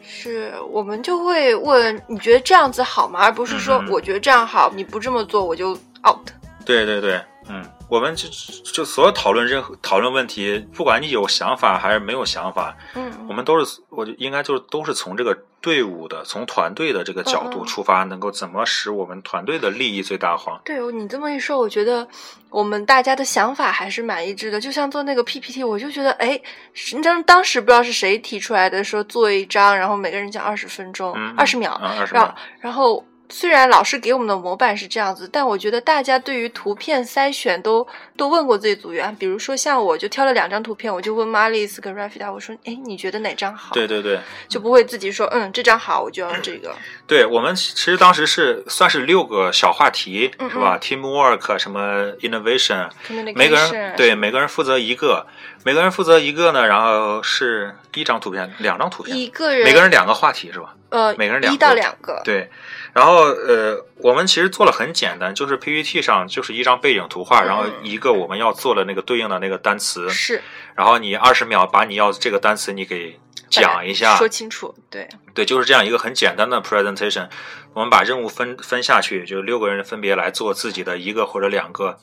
是我们就会问你觉得这样子好吗？而不是说我觉得这样好，你不这么做我就 out。对对对，嗯，我们就就所有讨论任何讨论问题，不管你有想法还是没有想法，嗯，我们都是我就应该就是都是从这个队伍的、从团队的这个角度出发，能够怎么使我们团队的利益最大化。对你这么一说，我觉得我们大家的想法还是蛮一致的。就像做那个 PPT，我就觉得，哎，是当当时不知道是谁提出来的，说做一张，然后每个人讲二十分钟，嗯，二十秒，嗯，二十然后秒，然后虽然老师给我们的模板是这样子，但我觉得大家对于图片筛选都都问过自己组员，比如说像我就挑了两张图片，我就问 Marlies 跟 Rafida，我说，哎，你觉得哪张好？对对对，就不会自己说，嗯，这张好，我就要用这个。对我们其实当时是算是六个小话题，嗯是吧？Teamwork 什么 Innovation，Communication 每个人对每个人负责一个，每个人负责一个呢，然后是一张图片，两张图片，一个人每个人两个话题是吧？呃，每个人两一到个两个，对，然后呃，我们其实做了很简单，就是 PPT 上就是一张背景图画，嗯然后一个我们要做的那个对应的那个单词，是然后你二十秒把你要这个单词你给讲一下，说清楚，对，对，就是这样一个很简单的 presentation。我们把任务分分下去，就六个人分别来做自己的一个或者两个。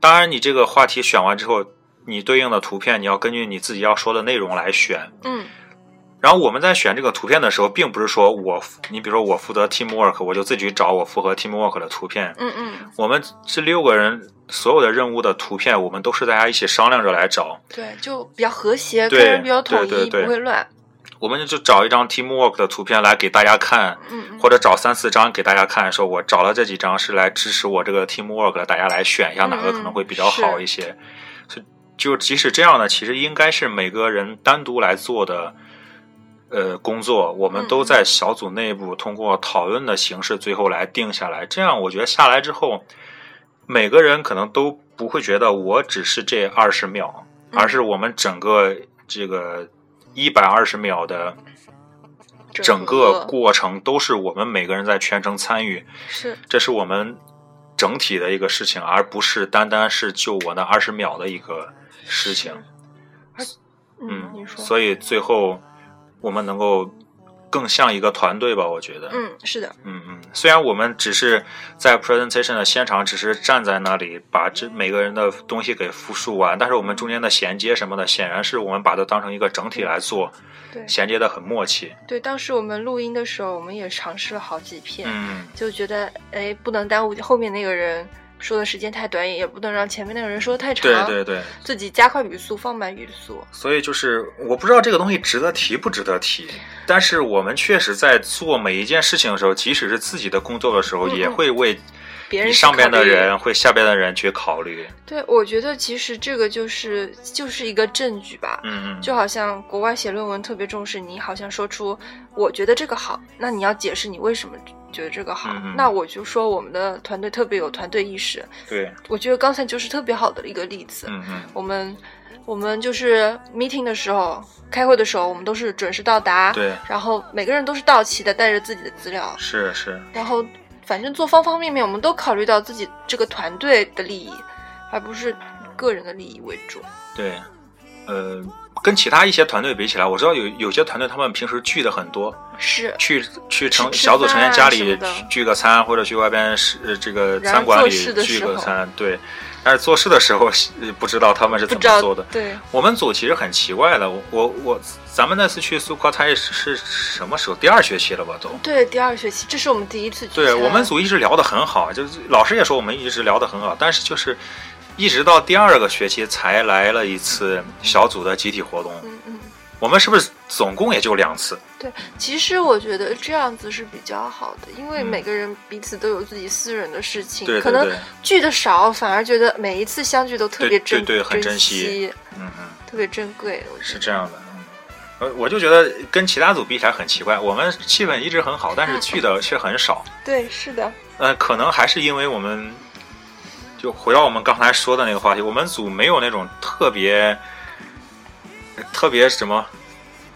当然，你这个话题选完之后，你对应的图片你要根据你自己要说的内容来选。嗯然后我们在选这个图片的时候，并不是说我，你比如说我负责 teamwork，我就自己找我符合 teamwork 的图片。嗯嗯，我们这六个人所有的任务的图片，我们都是大家一起商量着来找。对，就比较和谐，对个人比较统一，对对对不会乱。我们就找一张 teamwork 的图片来给大家看，或者找三四张给大家看，说我找了这几张是来支持我这个 teamwork 的，大家来选一下哪个可能会比较好一些。所以就即使这样呢，其实应该是每个人单独来做的。呃，工作我们都在小组内部通过讨论的形式，最后来定下来。这样我觉得下来之后，每个人可能都不会觉得我只是这二十秒，嗯而是我们整个这个一百二十秒的整个过程都是我们每个人在全程参与，是。这是我们整体的一个事情，而不是单单是就我那二十秒的一个事情。嗯，你说，所以最后我们能够更像一个团队吧，我觉得。嗯，是的，嗯嗯，虽然我们只是在 presentation 的现场，只是站在那里把这每个人的东西给复述完，但是我们中间的衔接什么的，显然是我们把它当成一个整体来做，对衔接的很默契。对。当时我们录音的时候，我们也尝试了好几遍，嗯，就觉得哎，不能耽误后面那个人说的时间太短，也不能让前面那个人说的太长。对对对，自己加快语速，放慢语速。所以就是我不知道这个东西值得提不值得提，但是我们确实在做每一件事情的时候，即使是自己的工作的时候，嗯嗯也会为别人上边的人、会下边的人去考虑。对，我觉得其实这个就是就是一个证据吧。嗯嗯，就好像国外写论文特别重视，你好像说出我觉得这个好，那你要解释你为什么觉得这个好。嗯嗯那我就说我们的团队特别有团队意识，对，我觉得刚才就是特别好的一个例子。嗯嗯我们我们就是 meeting 的时候，开会的时候，我们都是准时到达，对，然后每个人都是到齐的，带着自己的资料，是是，然后反正做方方面面，我们都考虑到自己这个团队的利益，而不是个人的利益为主。对，呃，跟其他一些团队比起来，我知道有有些团队他们平时聚的很多，是，去去成小组成员家里聚个餐，或者去外边是呃这个餐馆里聚个餐，对。但是做事的时候呃不知道他们是怎么做的。对，我们组其实很奇怪的，我我我，咱们那次去苏夸泰是什么时候？第二学期了吧都。对，第二学期，这是我们第一次去对我们组一直聊得很好，就是老师也说我们一直聊得很好，但是就是一直到第二个学期才来了一次小组的集体活动。嗯嗯，我们是不是总共也就两次？对，其实我觉得这样子是比较好的，因为嗯每个人彼此都有自己私人的事情，可能对对对，聚的少，反而觉得每一次相聚都特别对珍对对很珍珍惜嗯嗯，特别珍贵。是这样的。嗯，呃，我就觉得跟其他组比起来很奇怪，我们气氛一直很好，但是聚的却很少。对，是的，呃，可能还是因为我们，就回到我们刚才说的那个话题，我们组没有那种特别特别什么，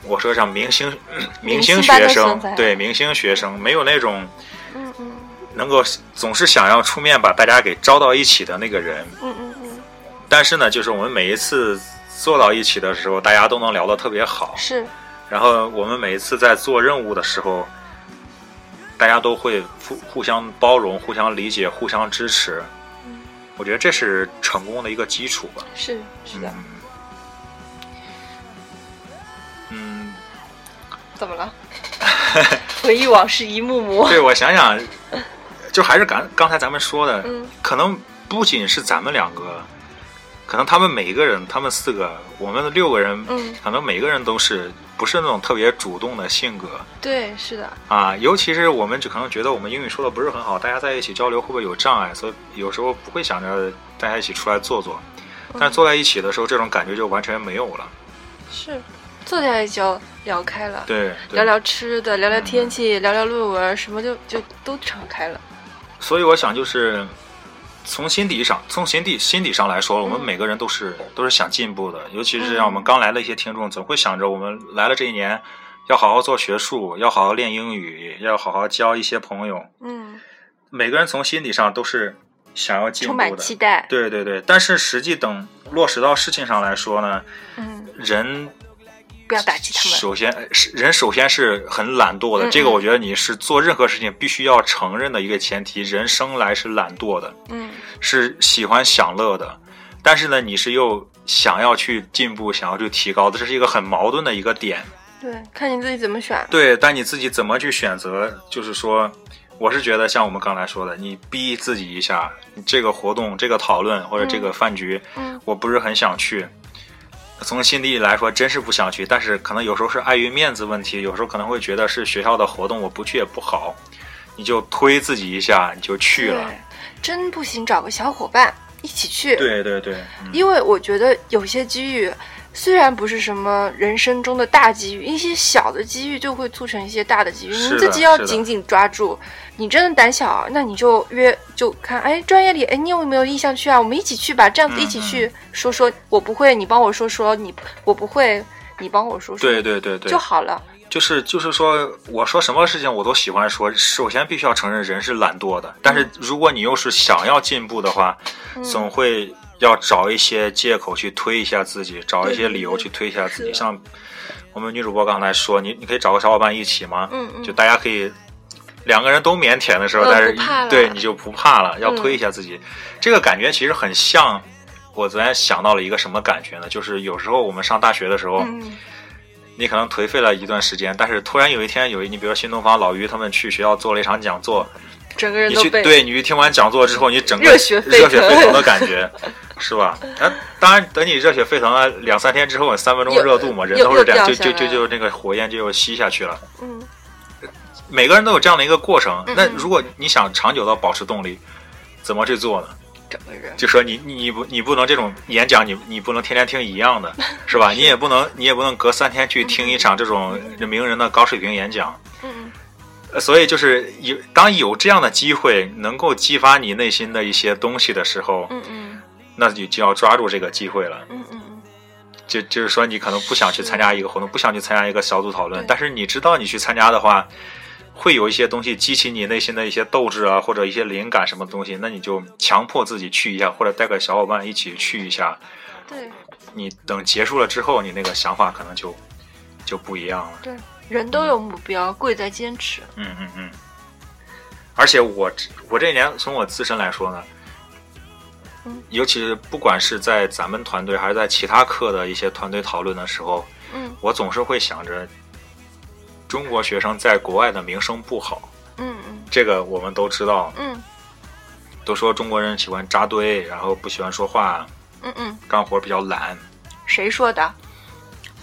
我说像明星 明星学生对明星学生，没有那种嗯嗯能够总是想要出面把大家给招到一起的那个人。嗯嗯嗯，但是呢，就是我们每一次坐到一起的时候，大家都能聊得特别好。是，然后我们每一次在做任务的时候，大家都会互互相包容、互相理解、互相支持。嗯我觉得这是成功的一个基础吧。是是的，怎么了？回忆往事一幕幕。对，我想想，就还是刚刚才咱们说的，嗯可能不仅是咱们两个可能他们每一个人，他们四个，我们的六个人，嗯，可能每个人都是不是那种特别主动的性格对，是的，啊。尤其是我们只可能觉得我们英语说的不是很好，大家在一起交流会不会有障碍，所以有时候不会想着大家一起出来坐坐。但是坐在一起的时候，这种感觉就完全没有了。是坐下来就聊开了，对，对聊聊吃的，聊聊天气，聊聊论文，什么就就都敞开了。所以我想就是。从心底上，从心底心底上来说，我们每个人都是、都是想进步的。尤其是像我们刚来的一些听众，总会想着我们来了这一年，要好好做学术，要好好练英语，要好好交一些朋友。嗯，每个人从心底上都是想要进充步的，满期待。对对对。但是实际等落实到事情上来说呢，嗯，人不要打击他们。首先是人首先是很懒惰的，嗯这个我觉得你是做任何事情必须要承认的一个前提。人生来是懒惰的。嗯是喜欢享乐的，但是呢，你是又想要去进步、想要去提高的，这是一个很矛盾的一个点。对，看你自己怎么选。对，但你自己怎么去选择？就是说，我是觉得像我们刚才说的，你逼自己一下，你这个活动、这个讨论或者这个饭局，嗯我不是很想去。从心底里来说，真是不想去，但是可能有时候是碍于面子问题，有时候可能会觉得是学校的活动，我不去也不好，你就推自己一下，你就去了。真不行，找个小伙伴一起去。对对对，嗯因为我觉得有些机遇，虽然不是什么人生中的大机遇，一些小的机遇就会促成一些大的机遇，你自己要紧紧抓住。你真的胆小，那你就约就看，哎，专业里，哎，你有没有意向去啊？我们一起去吧，这样子嗯一起去说说，我不会，你帮我说说，你我不会，你帮我说说，对对对对，就好了。就是就是说，我说什么事情我都喜欢说。首先必须要承认人是懒惰的，但是如果你又是想要进步的话，嗯总会要找一些借口去推一下自己，找一些理由去推一下自己。像我们女主播刚才说，你你可以找个小伙伴一起吗？嗯嗯就大家可以两个人都腼腆的时候，呃但是对你就不怕了，要嗯推一下自己。这个感觉其实很像。我昨天想到了一个什么感觉呢？就是有时候我们上大学的时候，嗯你可能颓废了一段时间，但是突然有一天有一你比如说新东方老于他们去学校做了一场讲座，整个人你都被去对你去听完讲座之后，你整个热血沸腾热血沸腾的感觉，是吧？啊，当然等你热血沸腾了两三天之后，三分钟热度嘛，人都是这样，就就就就那个火焰就又吸下去了。嗯每个人都有这样的一个过程。嗯嗯那如果你想长久的保持动力，怎么去做呢？整个人就说你你你不你不能这种演讲，你你不能天天听一样的，是吧？你也不能你也不能隔三天去听一场这种名人的高水平演讲。所以就是有当有这样的机会能够激发你内心的一些东西的时候，嗯嗯那你就要抓住这个机会了。嗯嗯嗯，就就是说，你可能不想去参加一个活动，不想去参加一个小组讨论，但是你知道你去参加的话，会有一些东西激起你内心的一些斗志啊，或者一些灵感什么东西，那你就强迫自己去一下，或者带个小伙伴一起去一下。对你等结束了之后，你那个想法可能就就不一样了。对，人都有目标，贵在坚持。嗯嗯嗯。而且我我这一年从我自身来说呢，嗯尤其是不管是在咱们团队还是在其他课的一些团队讨论的时候，嗯我总是会想着，中国学生在国外的名声不好，嗯嗯这个我们都知道，嗯都说中国人喜欢扎堆，然后不喜欢说话，嗯嗯，干活比较懒，谁说的？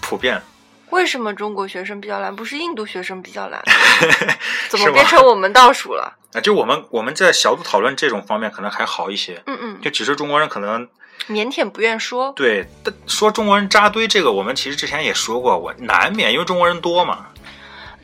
普遍。为什么中国学生比较懒？不是印度学生比较懒？怎么变成我们倒数了？啊，就我们我们在小组讨论这种方面可能还好一些，嗯嗯，就只是中国人可能腼腆不愿说。对但说中国人扎堆这个，我们其实之前也说过，我难免因为中国人多嘛。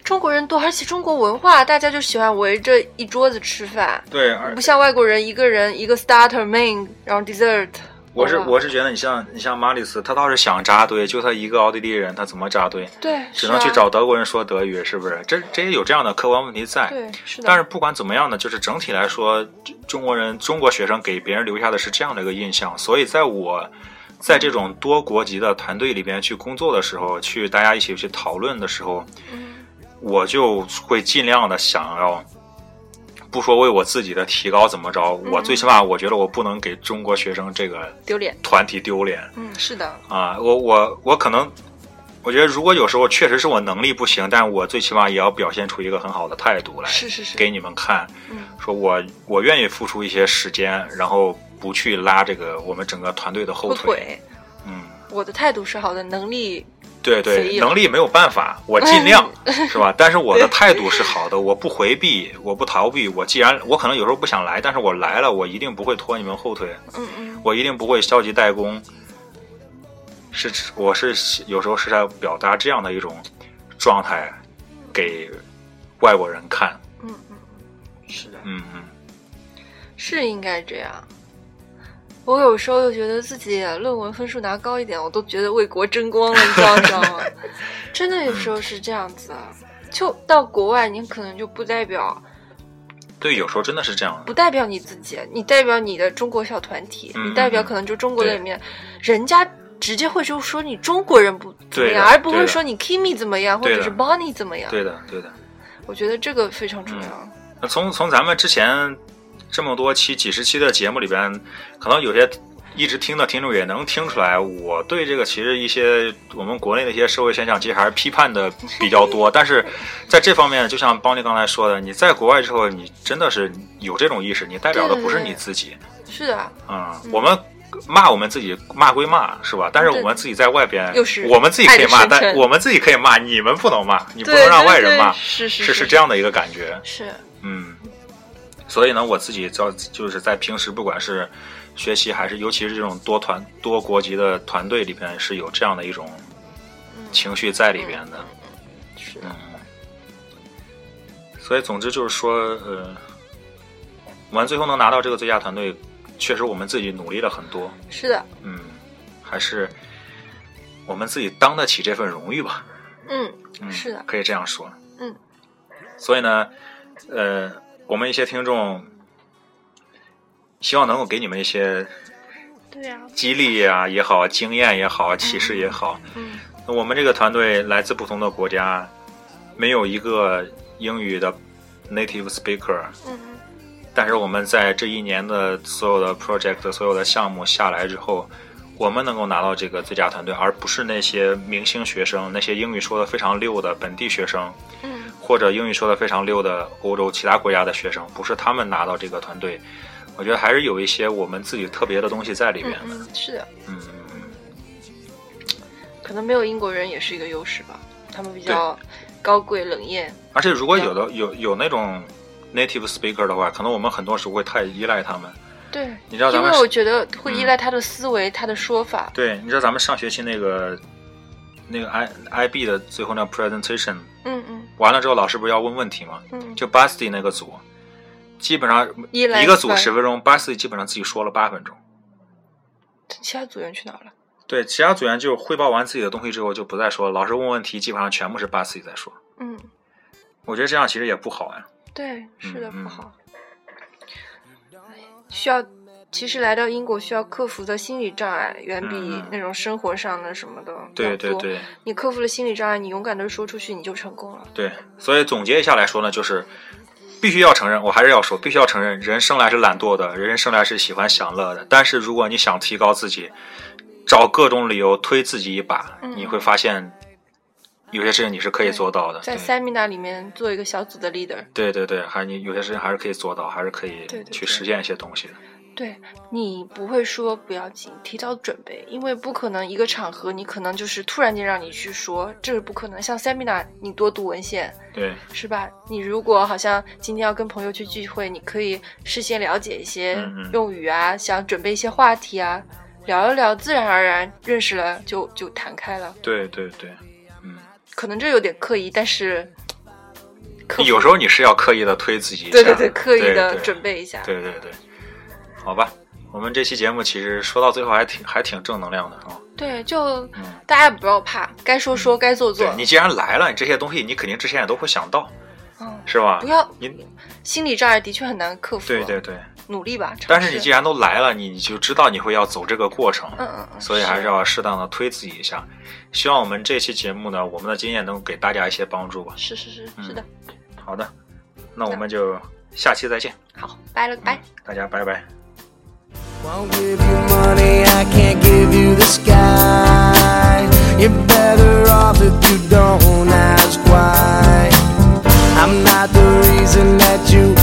中国人多，而且中国文化，大家就喜欢围着一桌子吃饭，对，而不像外国人一个人一个 starter main，然后 dessert。我是我是觉得你像你像马里斯，他倒是想扎堆，就他一个奥地利人，他怎么扎堆？对，只能去。找德国人说德语，是不是？这这也有这样的客观问题在。对，是的。但是不管怎么样呢，就是整体来说，中国人、中国学生给别人留下的是这样的一个印象。所以，在我在这种多国籍的团队里边去工作的时候，去大家一起去讨论的时候，嗯我就会尽量的想要，不说为我自己的提高怎么着，我最起码我觉得我不能给中国学生这个丢脸。团体丢脸嗯，是的。啊！我我我可能。我觉得，如果有时候确实是我能力不行，但我最起码也要表现出一个很好的态度来，是是是给你们看，嗯说我我愿意付出一些时间，然后不去拉这个我们整个团队的后后腿。嗯，我的态度是好的，能力对对，能力没有办法，我尽量 是吧？但是我的态度是好的，我不回避，我不逃避。我既然我可能有时候不想来，但是我来了，我一定不会拖你们后腿，嗯嗯，我一定不会消极怠工。是，我是有时候是在表达这样的一种状态给外国人看。嗯嗯，是的，嗯嗯，是应该这样。我有时候又觉得自己论文分数拿高一点，我都觉得为国争光了，你知道知道吗？真的有时候是这样子啊。就到国外，你可能就不代表对，有时候真的是这样的。不代表你自己，你代表你的中国小团体，嗯你代表可能就中国里面，人家直接会就说你中国人不怎么样，而不会说你 Kimi 怎么样，或者是 Bonnie 怎么样。对的，对的。我觉得这个非常重要。那从从咱们之前这么多期、几十期的节目里边，可能有些一直听的听众也能听出来，我对这个其实一些我们国内的一些社会现象，其实还是批判的比较多。但是在这方面，就像邦尼刚才说的，你在国外之后，你真的是有这种意识，你代表的不是你自己。是的，嗯，我们。骂我们自己，骂归骂，是吧？但是我们自己在外边，我们自己可以骂，但我们自己可以骂，你们不能骂，你不能让外人骂，是是是是这样的一个感觉。是，嗯，所以呢，我自己在就是在平时不管是学习还是尤其是这种多团多国籍的团队里边，是有这样的一种情绪在里边的。是的，嗯，所以总之就是说，呃，我们最后能拿到这个最佳团队，确实我们自己努力了很多。是的，嗯，还是我们自己当得起这份荣誉吧。嗯，嗯，是的，可以这样说。嗯，所以呢，呃，我们一些听众希望能够给你们一些对呀，激励呀、也好，经验也好，启示也好。嗯。那我们这个团队来自不同的国家，没有一个英语的 native speaker，嗯。但是我们在这一年的所有的 project、所有的项目下来之后，我们能够拿到这个最佳团队，而不是那些明星学生、那些英语说的非常溜的本地学生，嗯或者英语说的非常溜的欧洲其他国家的学生，不是他们拿到这个团队。我觉得还是有一些我们自己特别的东西在里嗯面的。嗯，是的，嗯可能没有英国人也是一个优势吧，他们比较高贵冷艳。而且如果有的有有那种 native speaker 的话，可能我们很多时候会太依赖他们。对，你知道咱们因为我觉得会依嗯赖他的思维，他的说法。对，你知道咱们上学期那个那个 I IB 的最后那 presentation 嗯嗯完了之后，老师不是要问问题吗？嗯，就 Basti 那个组，基本上一个组吧十分钟，Basti 基本上自己说了八分钟。其他组员去哪儿了？对，其他组员就汇报完自己的东西之后就不再说了，老师问问题基本上全部是巴斯蒂在说。嗯，我觉得这样其实也不好呀。对，是的，嗯不好。需要，其实来到英国需要克服的心理障碍，远比嗯那种生活上的什么的对。对对你克服了心理障碍，你勇敢的说出去，你就成功了。对，所以总结一下来说呢，就是必须要承认，我还是要说，必须要承认，人生来是懒惰的，人生来是喜欢享乐的。但是如果你想提高自己，找各种理由推自己一把，嗯你会发现有些事情你是可以做到的。在对 seminar 里面做一个小组的 leader，对对对，还你有些事情还是可以做到，还是可以去实现一些东西的。对你不会说不要紧，提早准备，因为不可能一个场合你可能就是突然间让你去说，这是不可能。像 seminar，你多读文献对是吧？你如果好像今天要跟朋友去聚会，你可以事先了解一些用语啊，想准备一些话题啊，聊一聊，自然而然认识了就就谈开了。对对对，嗯，可能这有点刻意，但是有时候你是要刻意的推自己一下，对对对，刻意的对对准备一下。对对对，好吧，我们这期节目其实说到最后还挺还挺正能量的啊。对，就嗯大家不要怕，该说说，该做做对。你既然来了，你这些东西你肯定之前也都会想到，嗯，是吧？不要你心理障碍的确很难克服。对对对，努力吧。但是你既然都来了，你你就知道你会要走这个过程，嗯嗯嗯，所以还是要适当的推自己一下。希望我们这期节目呢，我们的经验能给大家一些帮助吧。是是是嗯是的。好的，那我们就下期再见，好，拜了拜。大家拜拜。Won't give you money, I can't give you the sky. You're better off if you don't ask why. I'm not the reason that you